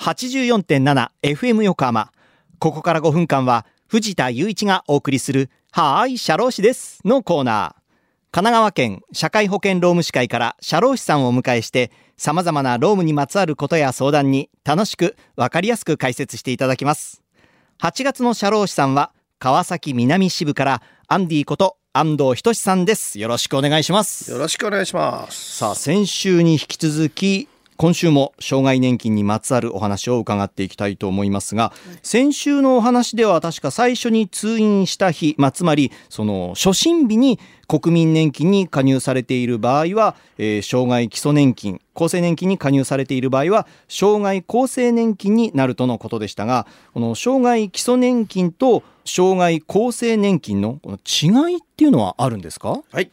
84.7FM 横浜。ここから5分間は藤田雄一がお送りするはーい、社労士ですのコーナー。神奈川県社会保険労務士会から社労士さんをお迎えして様々な労務にまつわることや相談に楽しくわかりやすく解説していただきます。8月の社労士さんは川崎南支部からアンディこと安藤仁さんです。よろしくお願いします。よろしくお願いします。さあ先週に引き続き今週も障害年金にまつわるお話を伺っていきたいと思いますが先週のお話では確か最初に通院した日、まあ、つまりその初診日に国民年金に加入されている場合は、えー障害基礎年金厚生年金に加入されている場合は障害厚生年金になるとのことでしたがこの障害基礎年金と障害厚生年金のこの違いっていうのはあるんですか？はい、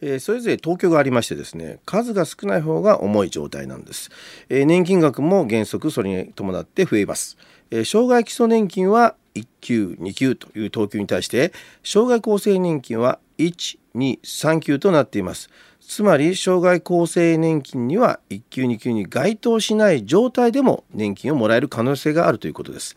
えーそれぞれ東京がありましてですね数が少ない方が重い状態なんです、えー年金額も原則それに伴って増えます、えー障害基礎年金は1級2級という等級に対して障害厚生年金は123級となっています。つまり障害厚生年金には1級2級に該当しない状態でも年金をもらえる可能性があるということです。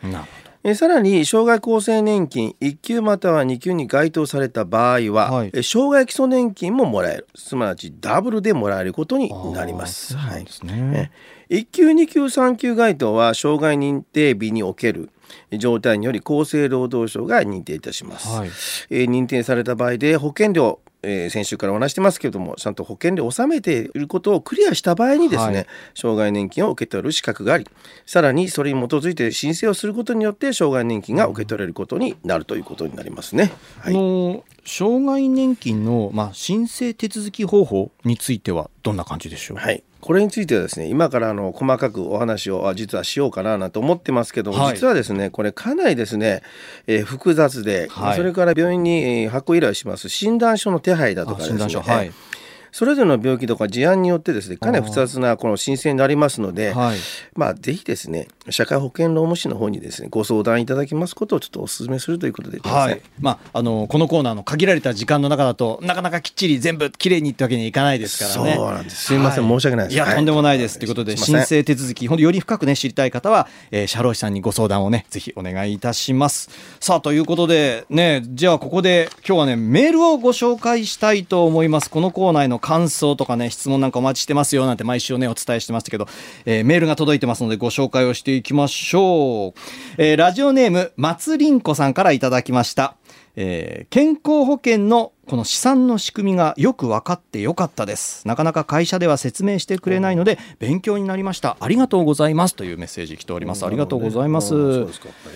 えーさらに障害厚生年金1級または2級に該当された場合は、はい。えー障害基礎年金ももらえる。すなわちダブルでもらえることにどなります。すね、1級2級3級該当は障害認定日における状態により厚生労働省が認定いたします、はい。えー認定された場合で保険料えー先週からお話してますけれどもちゃんと保険料を納めていることをクリアした場合にですね、はい障害年金を受け取る資格がありさらにそれに基づいて申請をすることによって障害年金が受け取れることになるということになりますね。はい、障害年金の、まあ、申請手続き方法についてはどんな感じでしょう、はい、これについてはですね今からあの細かくお話をあ実はしようかななんて思ってますけども、はい。実はですねこれかなりですね、えー複雑で、はい。それから病院に、えー発行依頼します。診断書の手配だとかあですね。診断書。はい、それぞれの病気とか事案によってですねかなり複雑なこの申請になりますので、はい。まあぜひですね社会保険労務士の方にですねご相談いただきますことをちょっとお勧めするということで、はい。まあ、あのこのコーナーの限られた時間の中だとなかなかきっちり全部きれいにってわけにはいかないですからね。そうなんです。すいません。申し訳ないです。いや、はい。とんでもないですということで申請手続きほんとより深くね知りたい方は、えー、社労士さんにご相談をねぜひお願いいたします。さあということでねじゃあここで今日はねメールをご紹介したいと思います。このコーナーへの感想とかね質問なんかお待ちしてますよなんて毎週ねお伝えしてましたけど、えーメールが届いてますのでご紹介をしていきましょう。えーラジオネーム松凛子さんからいただきました。えー健康保険のこの資産の仕組みがよく分かってよかったです。なかなか会社では説明してくれないので勉強になりました。ありがとうございますというメッセージ来ております。ありがとうございます。はい。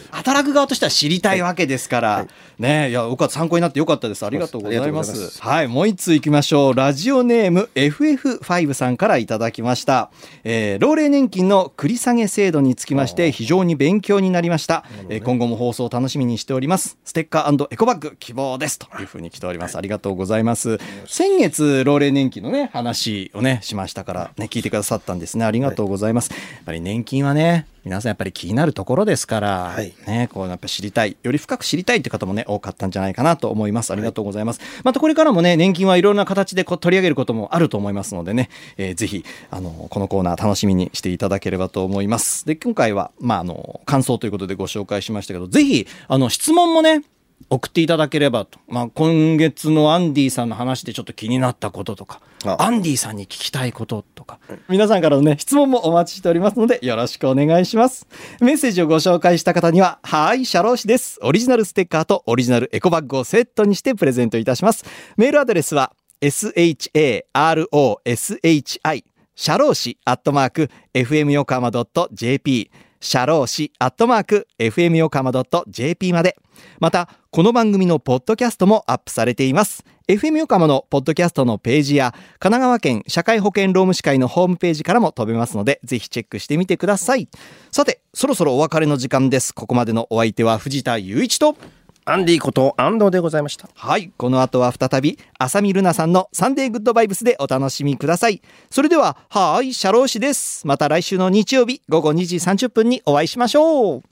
働く側としては知りたいわけですから、ねいやよか参考になってよかったです。ありがとうございます。はいもう一通いきましょう。ラジオネーム FF5 さんからいただきました、えー老齢年金の繰り下げ制度につきまして非常に勉強になりました、えー今後も放送を楽しみにしております。ステッカーエコバッグ希望ですというふうに来ておりますありがとうございます先月老齢年金のね話をねしましたからね聞いてくださったんですねありがとうございます、やっぱり年金はね皆さんやっぱり気になるところですから、はいね、こうやっぱ知りたい、より深く知りたいという方もね、多かったんじゃないかなと思います。ありがとうございます。またこれからもね、年金はいろんな形でこう取り上げることもあると思いますのでね、えーぜひ、あの、このコーナー楽しみにしていただければと思います。で、今回は、まあ、あの、感想ということでご紹介しましたけど、ぜひ、あの、質問もね、送っていただければと。まあ、今月のアンディさんの話でちょっと気になったこととか、あアンディさんに聞きたいこととか、皆さんからのね、質問もお待ちしておりますので、よろしくお願いします。メッセージをご紹介した方には、はい、社労士です。オリジナルステッカーとオリジナルエコバッグをセットにしてプレゼントいたします。メールアドレスは、sharoshi 社労士アットマーク fm 横浜 .jp 社労士アットマーク fm 横浜 .jp まで。またこの番組のポッドキャストもアップされています。FM 横浜のポッドキャストのページや神奈川県社会保険労務士会のホームページからも飛べますのでぜひチェックしてみてください。さてそろそろお別れの時間です。ここまでのお相手は藤田雄一とアンディこと安藤でございました。はい。この後は再び、浅見ルナさんのサンデーグッドバイブスでお楽しみください。それでは、はーい、社労士です。また来週の日曜日午後2時30分にお会いしましょう。